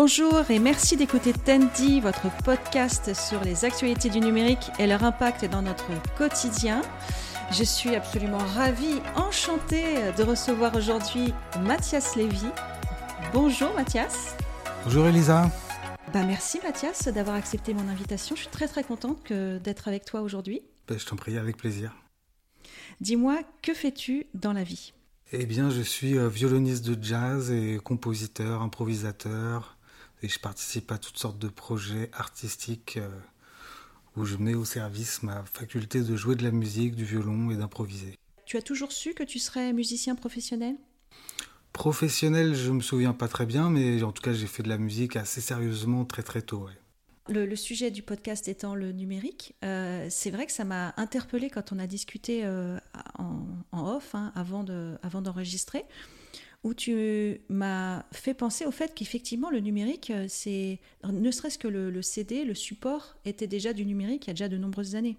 Bonjour et merci d'écouter Tandy, votre podcast sur les actualités du numérique et leur impact dans notre quotidien. Je suis absolument ravie, enchantée de recevoir aujourd'hui Mathias Lévy. Bonjour Mathias. Bonjour Elisa. Bah, merci Mathias d'avoir accepté mon invitation. Je suis très très contente d'être avec toi aujourd'hui. Bah, je t'en prie, avec plaisir. Dis-moi, que fais-tu dans la vie? Eh bien, je suis euh, violoniste de jazz et compositeur, improvisateur, et je participe à toutes sortes de projets artistiques euh, où je mets au service ma faculté de jouer de la musique, du violon et d'improviser. Tu as toujours su que tu serais musicien professionnel? Professionnel, je me souviens pas très bien, mais en tout cas, j'ai fait de la musique assez sérieusement très très tôt. Le, sujet du podcast étant le numérique, euh, c'est vrai que ça m'a interpellé quand on a discuté euh, en, off hein, avant d'enregistrer, où tu m'as fait penser au fait qu'effectivement le numérique, euh, c'est ne serait-ce que le, CD, le support était déjà du numérique il y a déjà de nombreuses années.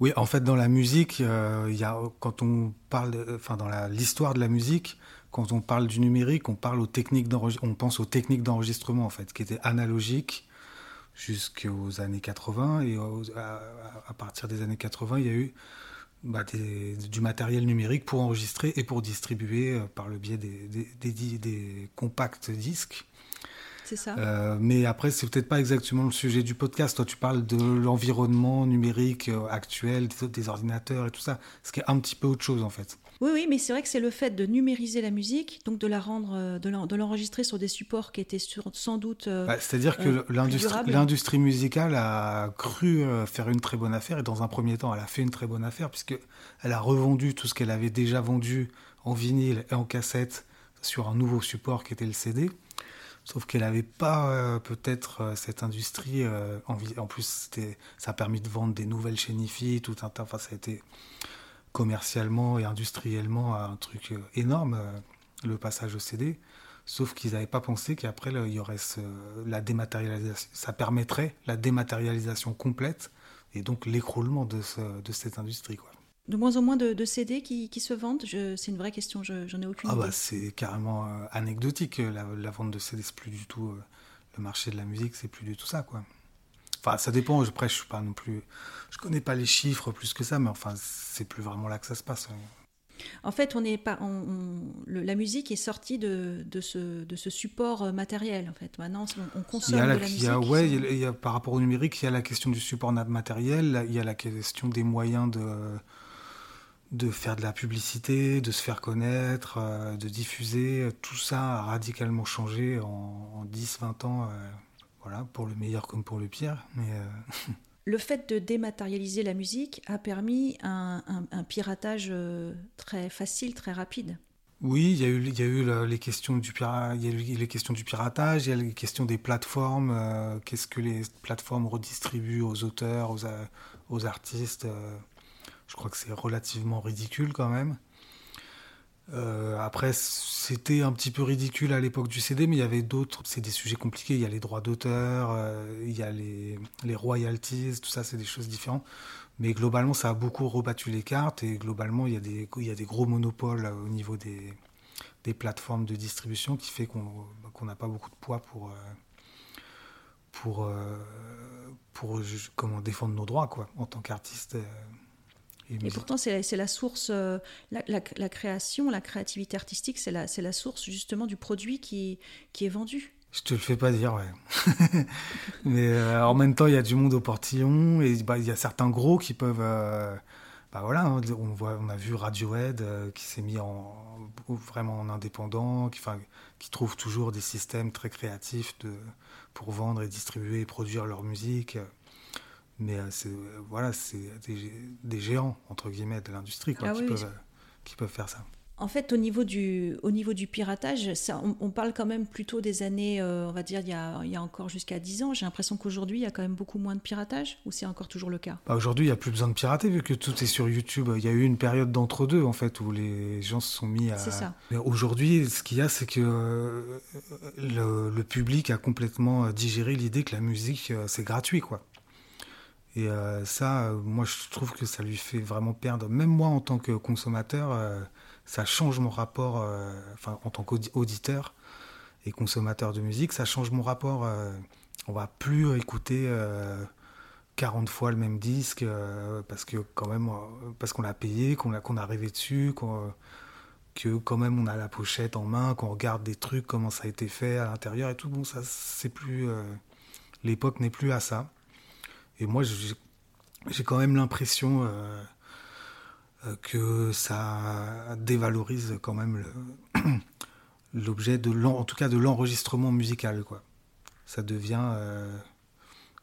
Oui, en fait, dans la musique, il y a, quand on parle, enfin dans l'histoire de la musique, quand on parle du numérique, on parle aux techniques on pense aux techniques d'enregistrement en fait, qui étaient analogiques jusqu'aux années 80 et à, partir des années 80, il y a eu bah, du matériel numérique pour enregistrer et pour distribuer euh, par le biais des, des, des, compacts disques. C'est ça. Euh, mais après, c'est peut-être pas exactement le sujet du podcast. Toi, tu parles de l'environnement numérique euh, actuel, des ordinateurs et tout ça, ce qui est un petit peu autre chose en fait. Oui, oui, mais c'est vrai que c'est le fait de numériser la musique, donc de la rendre, euh, de l'enregistrer sur des supports qui étaient sans doute. Euh, bah, c'est-à-dire que euh, l'industrie musicale a cru faire une très bonne affaire, et dans un premier temps, elle a fait une très bonne affaire, puisqu'elle a revendu tout ce qu'elle avait déjà vendu en vinyle et en cassette sur un nouveau support qui était le CD. Sauf qu'elle n'avait pas peut-être cette industrie. en, en, plus, ça a permis de vendre des nouvelles chaînes IFI, tout un tas. Enfin, ça a été commercialement et industriellement un truc euh, énorme, euh, le passage au CD. Sauf qu'ils n'avaient pas pensé qu'après, il y aurait la dématérialisation. Ça permettrait la dématérialisation complète et donc l'écroulement de, de, cette industrie. Quoi. De moins en moins de, CD qui, qui, se vendent? C'est une vraie question, je n'en ai aucune ah idée. Bah c'est carrément euh, anecdotique. La, la, vente de CD, c'est plus du tout. le marché de la musique, c'est plus du tout ça. quoi. Enfin, ça dépend. Après, je suis pas non plus. Je connais pas les chiffres plus que ça, mais enfin, c'est plus vraiment là que ça se passe. En fait, on est pas, la musique est sortie de, de, ce, de ce support euh, matériel. En fait, maintenant, on, consomme de la musique. ouais, il y a, par rapport au numérique, il y a la question du support matériel, il y a la question des moyens de de faire de la publicité, de se faire connaître, euh, de diffuser. Tout ça a radicalement changé en, 10-20 ans. Voilà, pour le meilleur comme pour le pire. Mais euh, Le fait de dématérialiser la musique a permis un, piratage euh, très facile, très rapide. Oui, il y a eu, il y a eu les, questions du il y a eu les questions du piratage, il y a les questions des plateformes. Euh, qu'est-ce que les plateformes redistribuent aux auteurs, aux, aux artistes Je crois que c'est relativement ridicule quand même. Euh, après, c'était un petit peu ridicule à l'époque du CD, mais il y avait d'autres. C'est des sujets compliqués. Il y a les droits d'auteur, euh, il y a les, royalties, tout ça, c'est des choses différentes. Mais globalement, ça a beaucoup rebattu les cartes et globalement, il y a des, gros monopoles au niveau des, plateformes de distribution qui fait qu'on n'a pas beaucoup de poids pour, euh, défendre nos droits en tant qu'artiste. Et, pourtant, c'est la, source, euh, la, création, la créativité artistique, c'est la, la source justement du produit qui, qui est vendu. Je te le fais pas dire, ouais. Mais euh, en même temps, il y a du monde au portillon et bah, il y a certains gros qui peuvent. Euh, bah voilà, hein, on, voit, on a vu Radiohead qui s'est mis en, vraiment en indépendant, qui, qui trouve toujours des systèmes très créatifs de, pour vendre et distribuer et produire leur musique. Mais euh, c'est euh, voilà, c'est des, géants, entre guillemets, de l'industrie ah qui, peuvent, qui peuvent faire ça. En fait, au niveau du, au niveau du piratage, ça, on, parle quand même plutôt des années, euh, on va dire, il y a, il y a encore jusqu'à 10 ans. J'ai l'impression qu'aujourd'hui, il y a quand même beaucoup moins de piratage, ou c'est encore toujours le cas? Bah Aujourd'hui, il n'y a plus besoin de pirater, vu que tout est sur YouTube. Il y a eu une période d'entre-deux, en fait, où les gens se sont mis à... C'est ça. Mais aujourd'hui, ce qu'il y a, c'est que le, le, public a complètement digéré l'idée que la musique, c'est gratuit, quoi. Et euh, ça, euh, moi, je trouve que ça lui fait vraiment perdre. Même moi, en tant que consommateur, euh, ça change mon rapport, enfin, en tant qu'auditeur. et consommateur de musique, ça change mon rapport. on va plus écouter 40 fois le même disque parce que quand même parce qu'on l'a payé, qu'on a qu'on a rêvé dessus, que quand même on a la pochette en main, qu'on regarde des trucs, comment ça a été fait à l'intérieur et tout. Bon, ça c'est plus l'époque n'est plus à ça. Et moi, j'ai quand même l'impression euh, euh, que ça dévalorise quand même l'objet en tout cas de l'enregistrement musical. Ça devient euh,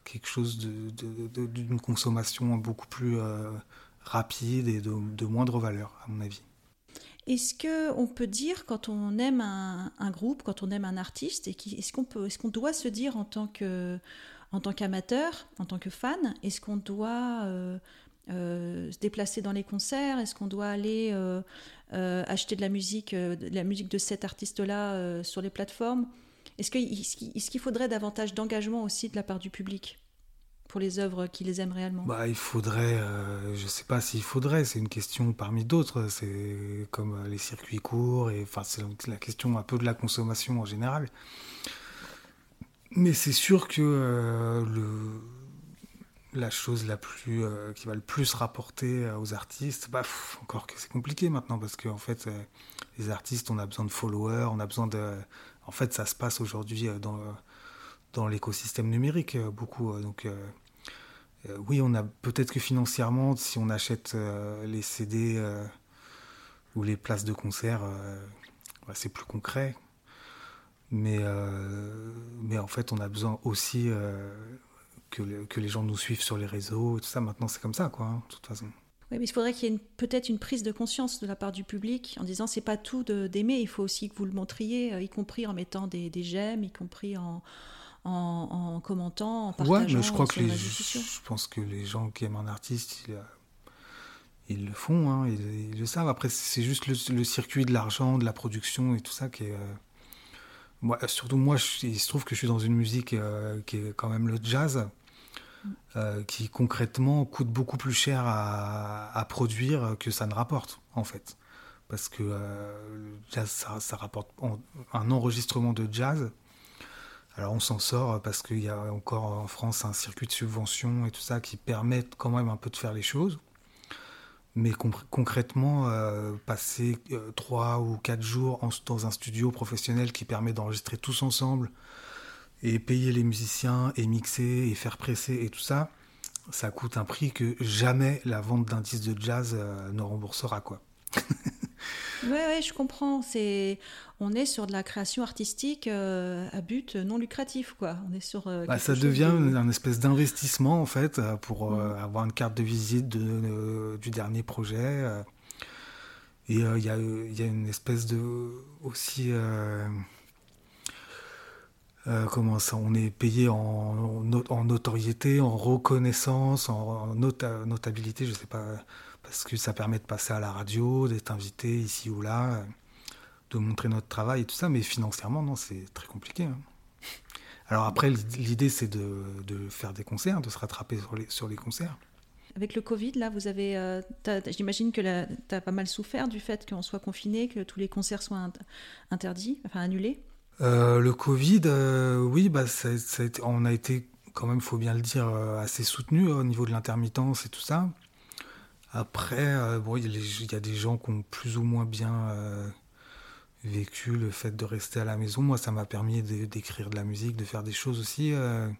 quelque chose d'une consommation beaucoup plus rapide et de, moindre valeur à mon avis. Est-ce que on peut dire quand on aime un, groupe, quand on aime un artiste, est-ce qu'on est-ce qu'on doit se dire en tant que en tant qu'amateur, en tant que fan Est-ce qu'on doit euh, euh, se déplacer dans les concerts? Est-ce qu'on doit aller euh, acheter de la musique, de la musique de cet artiste-là sur les plateformes? Est-ce qu'il faudrait davantage d'engagement aussi de la part du public pour les œuvres qui les aiment réellement? Bah, Il faudrait, je ne sais pas s'il faudrait, c'est une question parmi d'autres, c'est comme les circuits courts, et enfin c'est la question un peu de la consommation en général. Mais c'est sûr que euh, le, la chose la plus, euh, qui va le plus rapporter euh, aux artistes, bah, encore que c'est compliqué maintenant parce qu'en fait, les artistes, on a besoin de followers, on a besoin de. En fait, ça se passe aujourd'hui dans, dans l'écosystème numérique beaucoup. Donc, oui, on a peut-être que financièrement, si on achète les CD ou les places de concert, bah, c'est plus concret. Mais, euh, mais en fait, on a besoin aussi euh, que, que, les gens nous suivent sur les réseaux. Et tout ça, maintenant, c'est comme ça, quoi, hein, de toute façon. Oui, mais il faudrait qu'il y ait peut-être une prise de conscience de la part du public en disant c'est pas tout d'aimer, il faut aussi que vous le montriez, euh, y compris en mettant des, des j'aime, y compris en, en, commentant, en partageant. Ouais, mais je crois que les, je pense que les gens qui aiment un artiste, ils, ils le font, hein, ils, le savent. Après, c'est juste le, le, circuit de l'argent, de la production et tout ça qui est moi, surtout moi, il se trouve que je suis dans une musique euh, qui est quand même le jazz, euh, qui concrètement coûte beaucoup plus cher à, produire que ça ne rapporte, en fait. Parce que euh, le jazz, ça, rapporte un enregistrement de jazz. Alors on s'en sort parce qu'il y a encore en France un circuit de subvention et tout ça qui permettent quand même un peu de faire les choses. Mais concrètement, euh, passer euh, trois ou quatre jours dans un studio professionnel qui permet d'enregistrer tous ensemble et payer les musiciens et mixer et faire presser et tout ça, ça coûte un prix que jamais la vente d'un disque de jazz euh, ne remboursera quoi. Oui, ouais, je comprends. C'est, on est sur de la création artistique euh, à but non lucratif, quoi. On est sur. Euh, bah, ça devient un espèce d'investissement en fait euh, pour avoir une carte de visite de, du dernier projet. et il y, y, a une espèce de aussi. comment ça On est payé en, en, notoriété, en reconnaissance, en, notabilité, je sais pas parce que ça permet de passer à la radio, d'être invité ici ou là, euh, de montrer notre travail et tout ça, mais financièrement, non, c'est très compliqué. Hein. Alors après, l'idée, c'est de, faire des concerts, de se rattraper sur les, sur les concerts. Avec le Covid, là, vous avez, euh, j'imagine que tu as pas mal souffert du fait qu'on soit confiné, que tous les concerts soient interdits, enfin annulés. Euh, le Covid, oui, bah, ça, on a été quand même, faut bien le dire, assez soutenu au niveau de l'intermittence et tout ça. Après, euh, bon, il y, a des gens qui ont plus ou moins bien euh, vécu le fait de rester à la maison. Moi, ça m'a permis d'écrire de, la musique, de faire des choses aussi. Euh,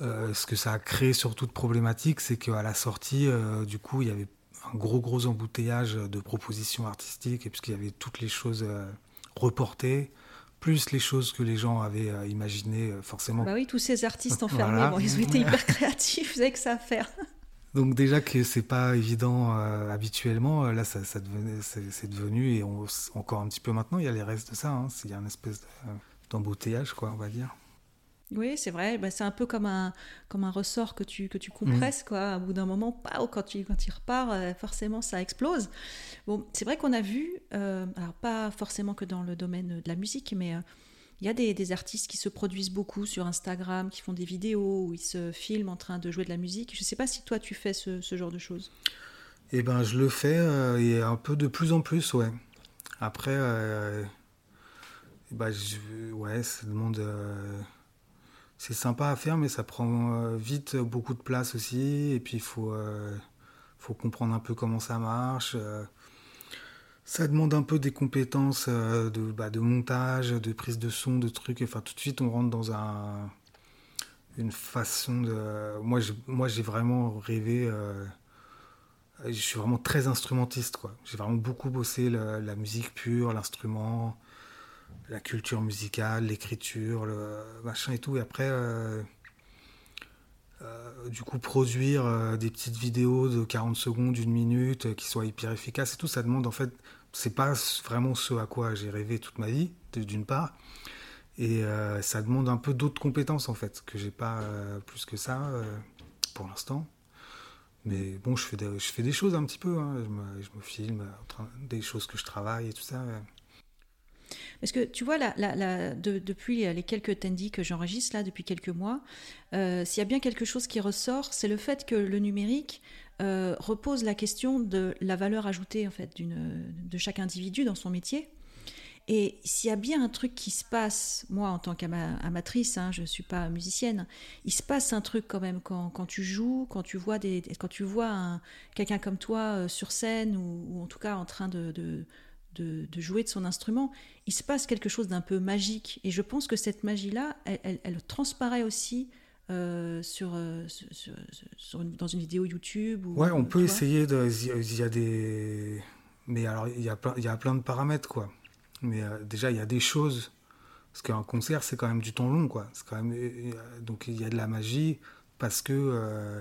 ce que ça a créé surtout de problématique, c'est qu'à la sortie, du coup, il y avait un gros, gros embouteillage de propositions artistiques, et puisqu'il y avait toutes les choses reportées, plus les choses que les gens avaient imaginées, forcément. Bah oui, tous ces artistes enfermés, bon, ils ont été hyper créatifs, vous savez que ça à faire. Donc déjà que c'est pas évident euh, habituellement, euh, là ça, ça c'est, devenu et encore un petit peu maintenant, il y a les restes de ça. Hein, il y a une espèce d'embouteillage, quoi, on va dire. Oui, c'est vrai. Bah, c'est un peu comme un, comme un ressort que tu, que tu compresses, mmh. quoi. Au bout d'un moment, pas, quand, tu, quand il repart, euh, forcément, ça explose. Bon, c'est vrai qu'on a vu, alors pas forcément que dans le domaine de la musique, mais il y a des, artistes qui se produisent beaucoup sur Instagram, qui font des vidéos où ils se filment en train de jouer de la musique. Je ne sais pas si toi tu fais ce, genre de choses. Eh ben, je le fais euh, et un peu de plus en plus, ouais. Après, euh, bah, ouais, ça demande. c'est sympa à faire, mais ça prend vite beaucoup de place aussi. Et puis il faut, faut comprendre un peu comment ça marche. Ça demande un peu des compétences de, bah, de montage, de prise de son, de trucs. Enfin, tout de suite, on rentre dans un, une façon de. Moi, moi, j'ai vraiment rêvé je suis vraiment très instrumentiste, quoi. J'ai vraiment beaucoup bossé la, musique pure, l'instrument, la culture musicale, l'écriture, le machin et tout. Et après, euh, euh, du coup, produire euh, des petites vidéos de 40 secondes, d'une minute, qui soient hyper efficaces et tout, ça demande en fait, c'est pas vraiment ce à quoi j'ai rêvé toute ma vie, d'une part. Et ça demande un peu d'autres compétences en fait, que j'ai pas plus que ça pour l'instant. Mais bon, je fais, des, je fais des choses un petit peu. Hein. Je, me, filme des choses que je travaille et tout ça. Parce que tu vois, la, depuis les quelques tendis que j'enregistre là, depuis quelques mois, euh, s'il y a bien quelque chose qui ressort, c'est le fait que le numérique euh, repose la question de la valeur ajoutée en fait de chaque individu dans son métier. Et s'il y a bien un truc qui se passe, moi en tant qu'amatrice, hein, je ne suis pas musicienne, il se passe un truc quand même quand, quand tu joues, quand tu vois, vois quelqu'un comme toi euh, sur scène ou, en tout cas en train de, de, de, jouer de son instrument, il se passe quelque chose d'un peu magique. Et je pense que cette magie-là, elle, elle, transparaît aussi euh, sur, euh, sur, dans une vidéo YouTube. Ou, ouais, on peut essayer de. Il y a des. Mais alors, il y a plein, il y a plein de paramètres, quoi. Mais euh, déjà, il y a des choses. Parce qu'un concert, c'est quand même du temps long, quoi. Quand même, donc il y a de la magie parce que. Euh,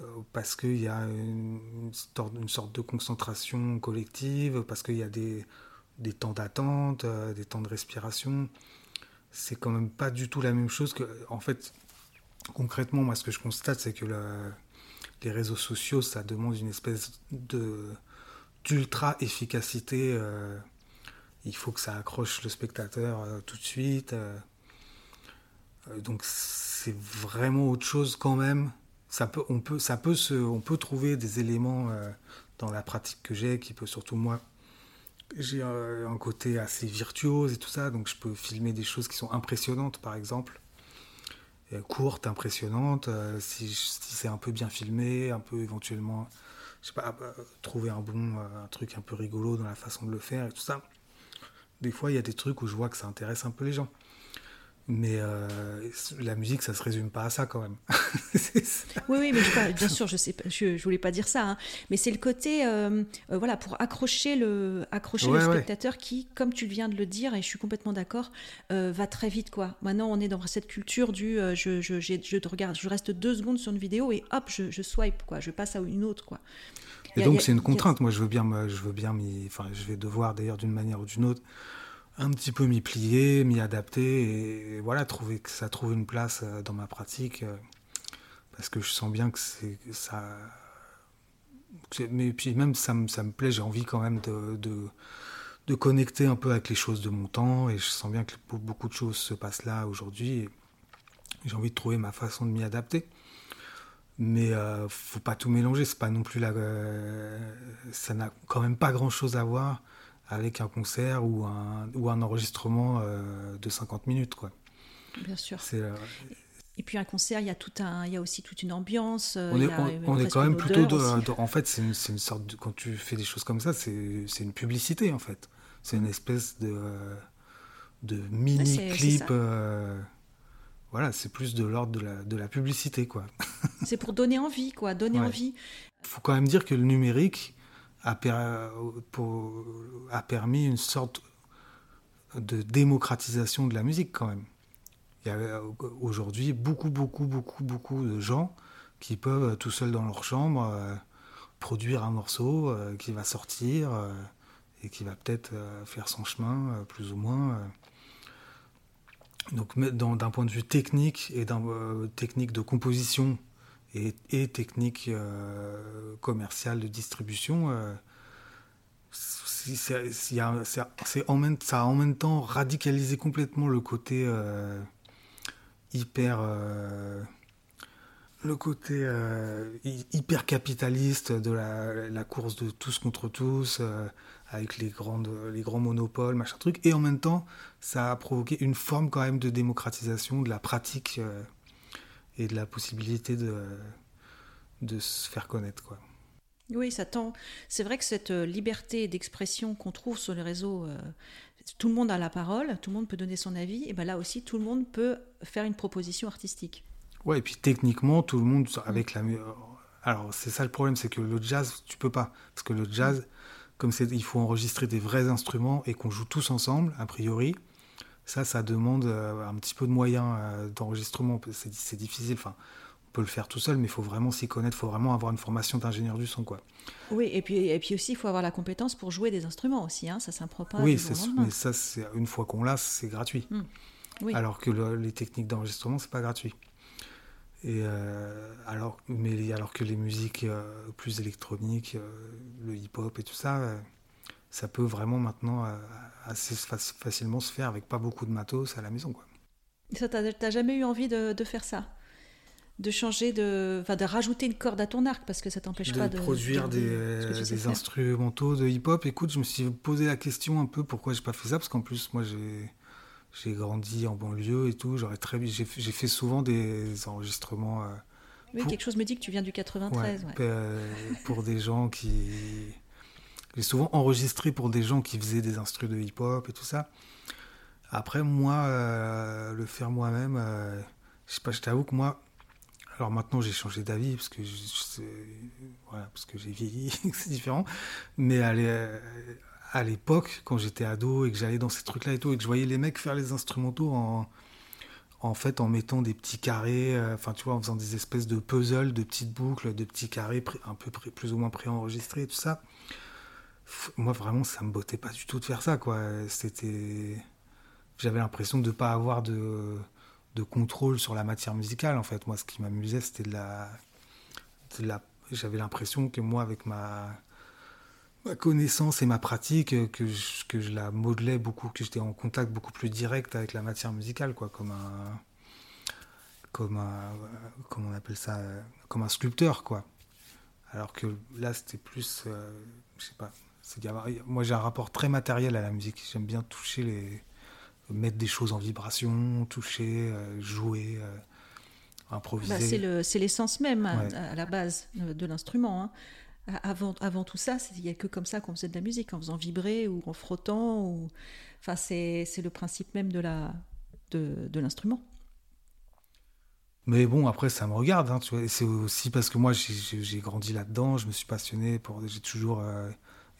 euh, parce qu'il y a une, une, sorte de concentration collective, parce qu'il y a des, des temps d'attente, des temps de respiration. C'est quand même pas du tout la même chose que. En fait, concrètement, moi, ce que je constate, c'est que les réseaux sociaux, ça demande une espèce d'ultra efficacité il faut que ça accroche le spectateur euh, tout de suite. Euh. Euh, donc c'est vraiment autre chose quand même. On peut trouver des éléments dans la pratique que j'ai qui peut surtout moi. J'ai un, côté assez virtuose et tout ça, donc je peux filmer des choses qui sont impressionnantes par exemple. Courtes, impressionnantes, si, si c'est un peu bien filmé, un peu éventuellement, je sais pas, trouver un bon, un truc un peu rigolo dans la façon de le faire et tout ça des fois, il y a des trucs où je vois que ça intéresse un peu les gens. Mais euh, la musique, ça se résume pas à ça quand même. oui, oui, mais bien sûr, je sais, je, je voulais pas dire ça, hein. mais c'est le côté, euh, euh, voilà, pour accrocher le, accrocher le spectateur qui, comme tu viens de le dire, et je suis complètement d'accord, va très vite, quoi. Maintenant, on est dans cette culture du, je, je, je, regarde, je reste deux secondes sur une vidéo et hop, je, je swipe, quoi, je passe à une autre, quoi. Et donc c'est une contrainte. Moi, je veux bien, je veux bien enfin, je vais devoir d'ailleurs d'une manière ou d'une autre un petit peu m'y plier, m'y adapter et voilà trouver que ça trouve une place euh, dans ma pratique euh, parce que je sens bien que ça. Mais puis même ça me, ça plaît, j'ai envie quand même de, de, de, connecter un peu avec les choses de mon temps et je sens bien que beaucoup de choses se passent là aujourd'hui. J'ai envie de trouver ma façon de m'y adapter. Mais euh, faut pas tout mélanger, c'est pas non plus la, euh, ça n'a quand même pas grand chose à voir avec un concert ou un, ou un enregistrement euh, de 50 minutes. Quoi. Bien sûr. Euh, et puis un concert, il y a, tout un, il y a aussi toute une ambiance. On est, on, est quand même plutôt... en fait, c'est une, une, sorte de... Quand tu fais des choses comme ça, c'est une publicité, en fait. C'est une espèce de, de mini-clip voilà, c'est plus de l'ordre de la, de la, publicité, quoi. c'est pour donner envie, quoi, donner envie. Il faut quand même dire que le numérique a, a permis une sorte de démocratisation de la musique, quand même. Il y a aujourd'hui beaucoup, beaucoup, beaucoup, beaucoup de gens qui peuvent, tout seuls dans leur chambre, euh, produire un morceau euh, qui va sortir euh, et qui va peut-être faire son chemin, plus ou moins donc d'un point de vue technique et d'un euh, technique de composition et, technique euh, commerciale de distribution, euh, c'est en même, ça a en même temps radicalisé complètement le côté hyper le côté hyper capitaliste de la, course de tous contre tous avec les, grandes, les grands monopoles, machin truc. Et en même temps, ça a provoqué une forme quand même de démocratisation de la pratique euh, et de la possibilité de, de se faire connaître. Quoi. Oui, ça tend. C'est vrai que cette euh, liberté d'expression qu'on trouve sur les réseaux, euh, tout le monde a la parole, tout le monde peut donner son avis, et ben là aussi, tout le monde peut faire une proposition artistique. Ouais, et puis techniquement, tout le monde, avec la. Alors, c'est ça le problème, c'est que le jazz, tu peux pas. Parce que le jazz, comme c'est, il faut enregistrer des vrais instruments et qu'on joue tous ensemble, a priori, ça, ça demande euh, un petit peu de moyens d'enregistrement. C'est, difficile. Enfin, peut le faire tout seul, mais il faut vraiment s'y connaître, il faut vraiment avoir une formation d'ingénieur du son. Quoi. Oui, et puis, et puis aussi, il faut avoir la compétence pour jouer des instruments aussi, hein, ça s'apprend pas. Oui, mais ça, une fois qu'on l'a, c'est gratuit. Hmm. Oui. Alors que les techniques d'enregistrement, c'est pas gratuit. Et euh, alors, mais alors que les musiques euh, plus électroniques, euh, le hip-hop et tout ça, ça peut vraiment maintenant assez facilement se faire avec pas beaucoup de matos à la maison. Quoi. Ça, t'as jamais eu envie de, de faire ça? De changer de, enfin, de rajouter une corde à ton arc parce que ça t'empêche pas de produire des, des instrumentaux de hip-hop. Écoute, je me suis posé la question un peu pourquoi j'ai pas fait ça parce qu'en plus moi j'ai j'ai grandi en banlieue et tout. J'aurais très j'ai fait souvent des enregistrements. Euh, oui, quelque chose me dit que tu viens du 93. Euh, pour des gens qui j'ai souvent enregistré pour des gens qui faisaient des instruments de hip-hop et tout ça. Après moi, euh, le faire moi-même, je sais pas, je t'avoue que moi alors maintenant, j'ai changé d'avis parce que voilà, j'ai vieilli, c'est différent. Mais à l'époque, quand j'étais ado et que j'allais dans ces trucs-là et tout, et que je voyais les mecs faire les instrumentaux en, en fait, en mettant des petits carrés, euh, enfin, tu vois, en faisant des espèces de puzzles, de petites boucles, de petits carrés un peu plus ou moins préenregistrés et tout ça. Moi, vraiment, ça me bottait pas du tout de faire ça, quoi. C'était. J'avais l'impression de ne pas avoir de de contrôle sur la matière musicale. En fait, moi, ce qui m'amusait, c'était de la. J'avais l'impression que moi, avec ma... ma connaissance et ma pratique, que je, que je la modelais beaucoup, que j'étais en contact beaucoup plus direct avec la matière musicale, quoi, comme un, comme un, on appelle ça, comme un sculpteur, quoi. Alors que là, c'était plus, euh, je sais pas. Moi, j'ai un rapport très matériel à la musique. J'aime bien toucher les mettre des choses en vibration, toucher, euh, jouer, euh, improviser. Bah, c'est l'essence même à, la base de l'instrument. Hein. Avant, avant tout ça, il n'y a que comme ça qu'on faisait de la musique, en faisant vibrer ou en frottant. Ou... Enfin, c'est le principe même de la de, de l'instrument. Mais bon, après, ça me regarde. Hein, c'est aussi parce que moi, j'ai grandi là-dedans, je me suis passionné pour. J'ai toujours euh,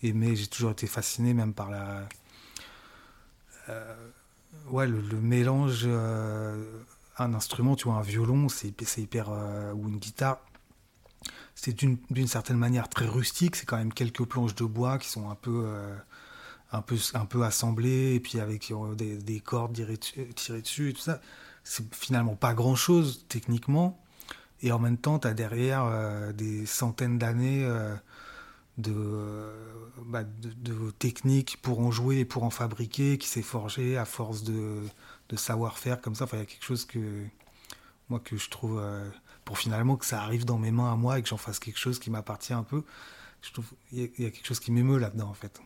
aimé, j'ai toujours été fasciné même par la ouais, le, mélange, euh, un instrument, tu vois, un violon, c'est hyper, euh, ou une guitare, c'est d'une certaine manière très rustique. C'est quand même quelques planches de bois qui sont un peu, euh, un peu, un peu assemblées, et puis avec des, cordes tirées, dessus et tout ça. C'est finalement pas grand chose techniquement. Et en même temps, tu as derrière des centaines d'années bah, de, de, techniques pour en jouer et pour en fabriquer qui s'est forgé à force de, de savoir-faire comme ça. Enfin, il y a quelque chose que moi que je trouve euh, pour finalement que ça arrive dans mes mains à moi et que j'en fasse quelque chose qui m'appartient un peu. Je trouve il y, y, a quelque chose qui m'émeut là-dedans en fait.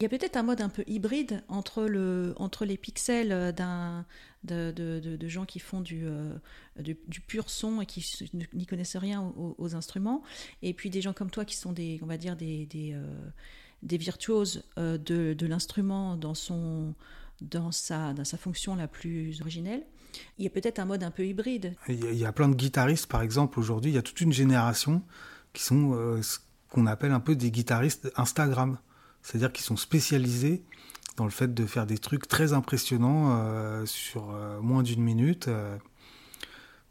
Il y a peut-être un mode un peu hybride entre, le, entre les pixels de, gens qui font du, euh, pur son et qui n'y connaissent rien aux, instruments, et puis des gens comme toi qui sont des, on va dire, des, euh, virtuoses euh, de, l'instrument dans sa fonction la plus originelle. Il y a peut-être un mode un peu hybride. Il y, a, plein de guitaristes, par exemple, aujourd'hui, il y a toute une génération qui sont ce qu'on appelle un peu des guitaristes Instagram. C'est-à-dire qu'ils sont spécialisés dans le fait de faire des trucs très impressionnants euh, sur euh, moins d'une minute. Euh.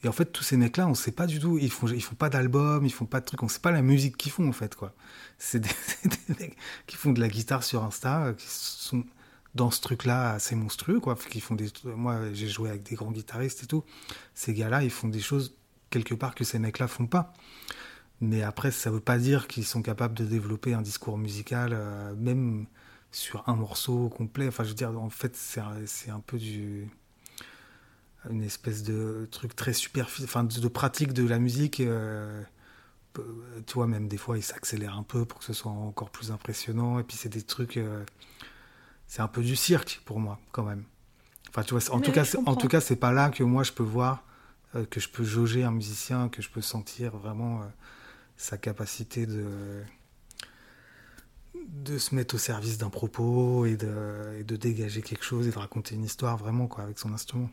Et en fait, tous ces mecs-là, on ne sait pas du tout. Ils font, ils font pas d'album, ils font pas de trucs. On ne sait pas la musique qu'ils font en fait, quoi. C'est des, mecs qui font de la guitare sur Insta, qui sont dans ce truc-là assez monstrueux, quoi. Qui font des. Moi, j'ai joué avec des grands guitaristes et tout. Ces gars-là, ils font des choses quelque part que ces mecs-là font pas. Mais après, ça ne veut pas dire qu'ils sont capables de développer un discours musical, euh, même sur un morceau complet. Enfin, je veux dire, en fait, c'est un, peu du, une espèce de truc très superficiel, enfin, de, pratique de la musique, euh, tu vois, même des fois, il s'accélère un peu pour que ce soit encore plus impressionnant. Et puis, c'est des trucs. Euh, c'est un peu du cirque pour moi, quand même. Enfin, tu vois, en, tout cas, en tout cas, c'est pas là que moi je peux voir, euh, que je peux jauger un musicien, que je peux sentir vraiment sa capacité de de se mettre au service d'un propos et de, et de dégager quelque chose et de raconter une histoire vraiment quoi avec son instrument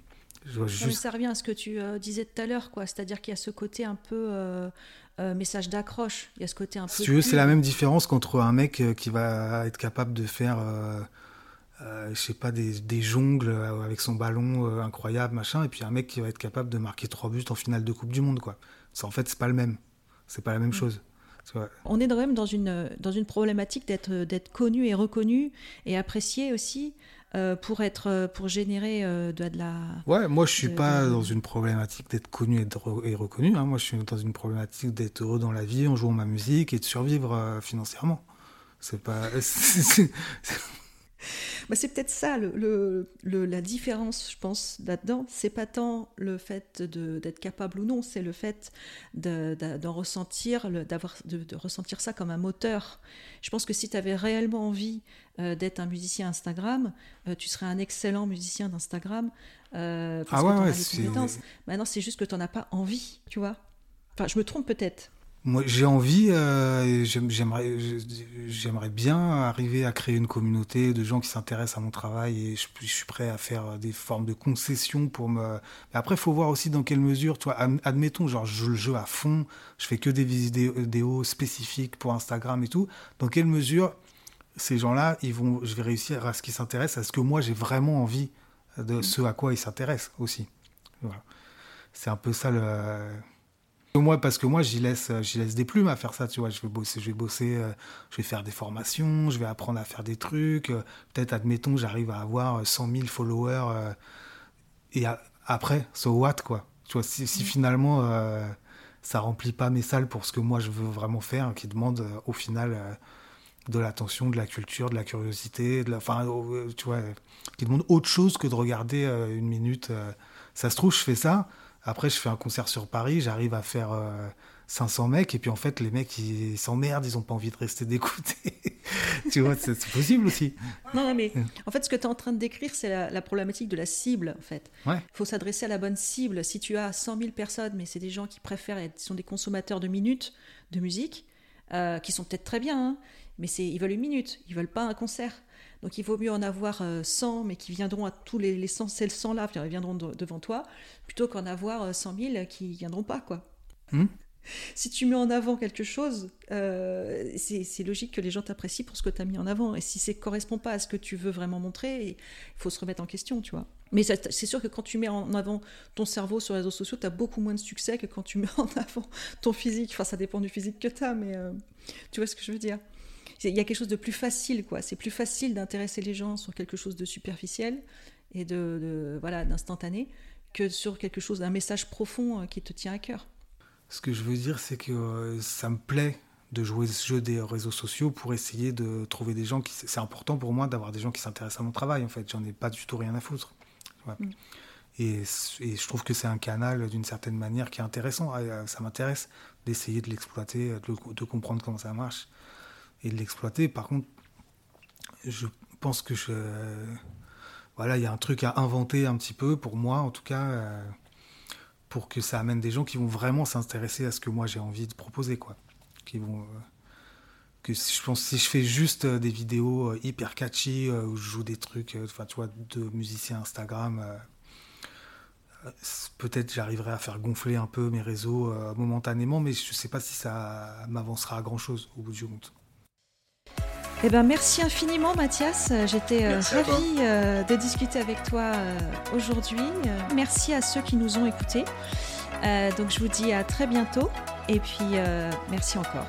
ça revient à ce que tu euh, disais tout à l'heure, quoi. C'est-à-dire qu'il y a ce côté un peu euh, euh, message d'accroche. Il y a ce côté un peu. Si tu veux, c'est la même différence qu'entre un mec qui va être capable de faire, je sais pas, des, des, jongles avec son ballon incroyable, machin, et puis un mec qui va être capable de marquer trois buts en finale de Coupe du Monde, quoi. en fait, c'est pas le même. C'est pas la même mm. chose. On est quand même dans une, dans une problématique d'être connu et reconnu et apprécié aussi. Euh, pour être euh, pour générer euh, de, la ouais moi je suis pas dans une problématique d'être connu et, reconnu hein. moi je suis dans une problématique d'être heureux dans la vie en jouant ma musique et de survivre financièrement c'est pas Bah, c'est peut-être ça le, la différence, je pense, là-dedans. C'est pas tant le fait d'être capable ou non, c'est le fait d'en ressentir, d'avoir de, ressentir ça comme un moteur. Je pense que si tu avais réellement envie euh, d'être un musicien Instagram, euh, tu serais un excellent musicien d'Instagram. Euh, ah ouais, ouais, Maintenant, c'est juste que tu n'en as pas envie, tu vois. Enfin, je me trompe peut-être. Moi, j'ai envie, euh, j'aimerais, bien arriver à créer une communauté de gens qui s'intéressent à mon travail et je, suis prêt à faire des formes de concessions pour me. Mais après, faut voir aussi dans quelle mesure, toi, admettons, genre, je joue le jeu à fond, je fais que des vidéos spécifiques pour Instagram et tout. Dans quelle mesure ces gens-là, ils vont, je vais réussir à ce qu'ils s'intéressent, à ce que moi j'ai vraiment envie de ce à quoi ils s'intéressent aussi. Voilà. C'est un peu ça le moi, parce que moi, j'y laisse, j'y laisse des plumes à faire ça, tu vois. Je vais bosser, je vais bosser, euh, je vais faire des formations, je vais apprendre à faire des trucs. Euh, peut-être, admettons, j'arrive à avoir 100 000 followers. Euh, et après, so what, quoi. Tu vois, si, mm. finalement, ça remplit pas mes salles pour ce que moi, je veux vraiment faire, qui demande, au final, de l'attention, de la culture, de la curiosité, de la, enfin, tu vois, qui demande autre chose que de regarder une minute. ça se trouve, je fais ça après, je fais un concert sur Paris, j'arrive à faire 500 euh, mecs, et puis en fait, les mecs, ils s'emmerdent, ils n'ont pas envie de rester d'écouter. tu vois, c'est possible aussi. Non, mais en fait, ce que tu es en train de décrire, c'est la, problématique de la cible, en fait. Il faut s'adresser à la bonne cible. Si tu as 100 000 personnes, mais c'est des gens qui préfèrent être, sont des consommateurs de minutes de musique, euh, qui sont peut-être très bien, hein, mais ils veulent une minute, ils veulent pas un concert. Donc il vaut mieux en avoir 100, euh, mais qui viendront à tous les, les 100, c'est 100 là, viendront devant toi, plutôt qu'en avoir 100 euh, 000 qui viendront pas, quoi. Hmm. Si tu mets en avant quelque chose, euh, c'est logique que les gens t'apprécient pour ce que tu as mis en avant. Et si ça ne correspond pas à ce que tu veux vraiment montrer, il faut se remettre en question, tu vois. Mais c'est sûr que quand tu mets en avant ton cerveau sur les réseaux sociaux, tu as beaucoup moins de succès que quand tu mets en avant ton physique. Enfin, ça dépend du physique que tu as, mais tu vois ce que je veux dire? Il y a quelque chose de plus facile, quoi. C'est plus facile d'intéresser les gens sur quelque chose de superficiel et de, voilà d'instantané que sur quelque chose d'un message profond euh, qui te tient à cœur. Ce que je veux dire, c'est que euh, ça me plaît de jouer ce jeu des réseaux sociaux pour essayer de trouver des gens qui. C'est important pour moi d'avoir des gens qui s'intéressent à mon travail. En fait, j'en ai pas du tout rien à foutre. Mm. Et, je trouve que c'est un canal d'une certaine manière qui est intéressant. Euh, ça m'intéresse d'essayer de l'exploiter, de, comprendre comment ça marche de l'exploiter. Par contre, je pense que je, voilà, il y a un truc à inventer un petit peu pour moi, en tout cas, euh, pour que ça amène des gens qui vont vraiment s'intéresser à ce que moi j'ai envie de proposer, quoi. Qui vont, euh, que je pense si je fais juste euh, des vidéos hyper catchy où je joue des trucs, tu vois, de musiciens Instagram. Peut-être j'arriverai à faire gonfler un peu mes réseaux momentanément, mais je ne sais pas si ça m'avancera à grand chose au bout du compte. Eh ben, merci infiniment Mathias, j'étais euh, ravie euh, de discuter avec toi euh, aujourd'hui. merci à ceux qui nous ont écoutés. donc je vous dis à très bientôt et puis merci encore.